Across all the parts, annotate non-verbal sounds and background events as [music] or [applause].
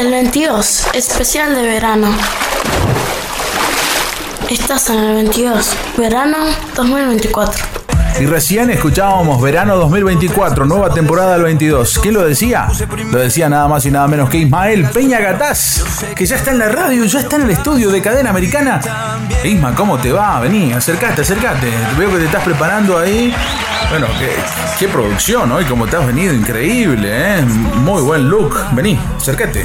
El 22, especial de verano. Estás en el 22, verano 2024. Y recién escuchábamos Verano 2024, nueva temporada del 22. ¿Quién lo decía? Lo decía nada más y nada menos que Ismael Peña Gataz, que ya está en la radio, ya está en el estudio de Cadena Americana. Isma, ¿cómo te va? Vení, acércate, acércate. Veo que te estás preparando ahí. Bueno, qué, qué producción hoy, como te has venido, increíble, ¿eh? Muy buen look. Vení, acércate.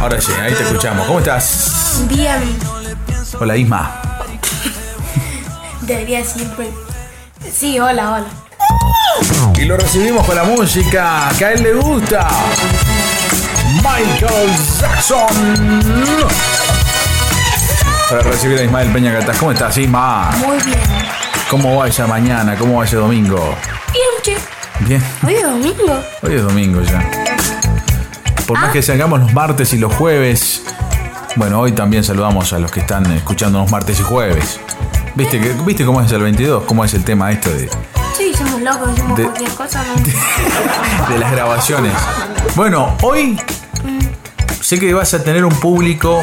Ahora sí, ahí te escuchamos. ¿Cómo estás? Bien, Hola Isma. Debería siempre. Sí, hola, hola. Y lo recibimos con la música que a él le gusta. Michael Jackson. Para recibir a Ismael Peña Gataz. ¿Cómo estás, Isma? Muy bien. ¿Cómo va esa mañana? ¿Cómo va ese domingo? Bien, che. Bien. Hoy es domingo. Hoy es domingo ya. Por más que salgamos los martes y los jueves. Bueno, hoy también saludamos a los que están escuchándonos martes y jueves. ¿Viste, que, ¿Viste cómo es el 22? ¿Cómo es el tema esto de, Sí, somos locos, decimos De- cualquier cosa. ¿no? [laughs] de las grabaciones? Bueno, hoy sé que vas a tener un público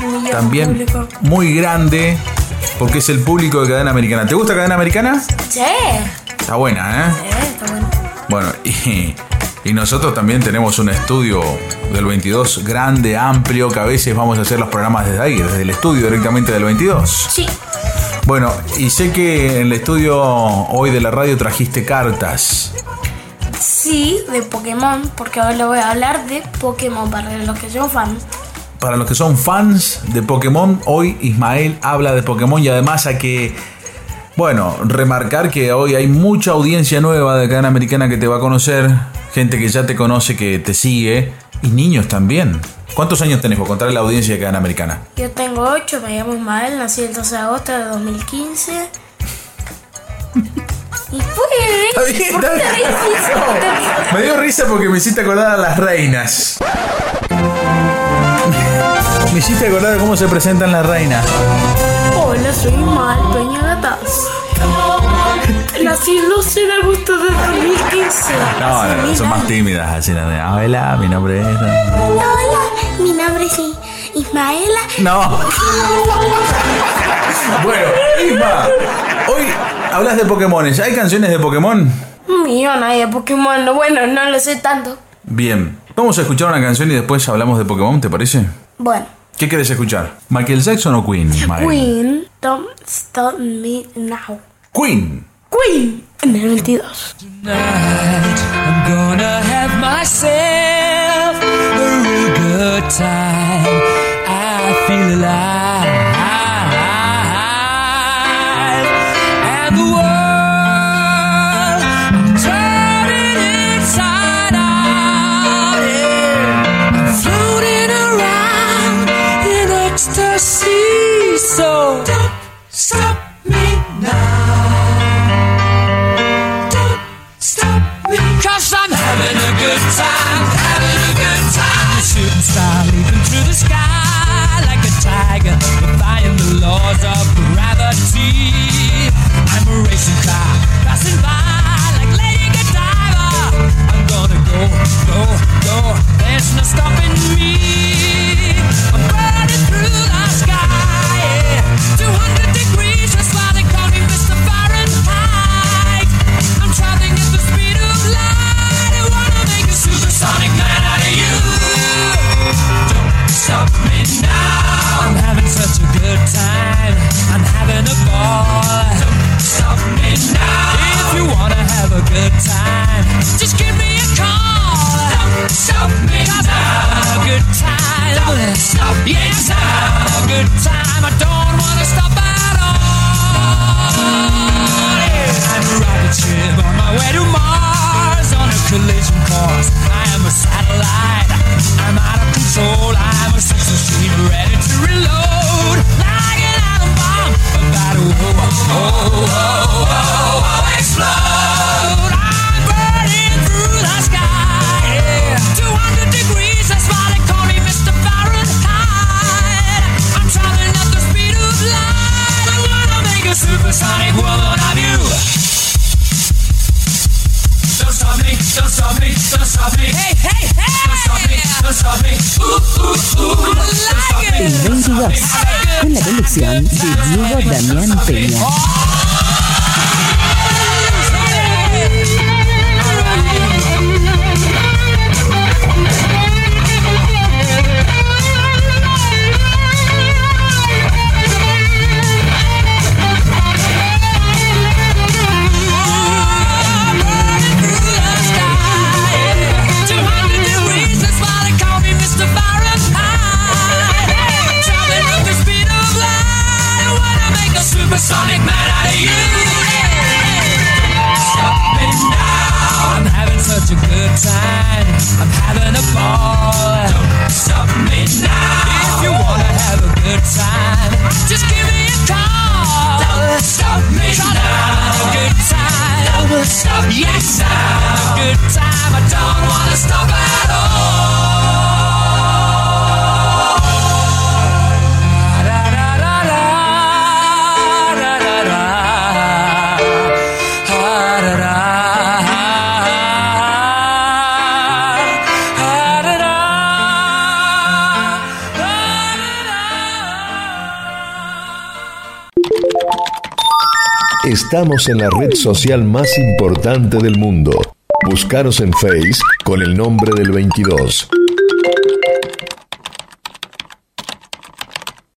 millón también público. muy grande porque es el público de Cadena Americana. ¿Te gusta Cadena Americana? Sí, Está buena, ¿eh? eh, está bueno. Bueno, y, y nosotros también tenemos un estudio del 22 grande, amplio, que a veces vamos a hacer los programas desde ahí, desde el estudio directamente del 22. Sí, Bueno, y sé que en el estudio hoy de la radio trajiste cartas. sí, de Pokémon, porque ahora le voy a hablar de Pokémon para los que son fans. Para los que son fans de Pokémon, hoy Ismael habla de Pokémon y además a que, bueno, remarcar que hoy hay mucha audiencia nueva de cadena americana que te va a conocer, gente que ya te conoce, que te sigue, y niños también. ¿Cuántos años tenés por contar a la audiencia de cadena americana? Yo tengo 8, me llamo Ismael, nací el 12 de agosto de 2015. Y Está pues, bien, ¿por está bien. Me dio risa porque me hiciste acordar a las reinas. Me hiciste acordar de cómo se presentan las reinas. Hola, soy Ismael Peña Gataz. Nací el 12 de agosto de 2015. No, no, no, son más tímidas. Así, no, de, Hola, mi nombre es. Hola, mi nombre es Ismaela. No. Bueno, Isma, hoy hablas de Pokémones. ¿Hay canciones de Pokémon? Un millón hay de Pokémon. no, Bueno, no lo sé tanto. Bien. Vamos a escuchar una canción y después hablamos de Pokémon, ¿te parece? Bueno, ¿Qué quieres escuchar? ¿Michael Jackson o Queen? Ismael? Queen, Don't Stop Me Now. Queen. Queen en el 22. I'm gonna have myself a real good time. I feel alive. And the world turning in ecstasy. So A a good time, just give me Hey, hey, hey! El 22, con la colección de Diego Damián Peña. Estamos en la red social más importante del mundo. Buscaros en Face con el nombre del 22.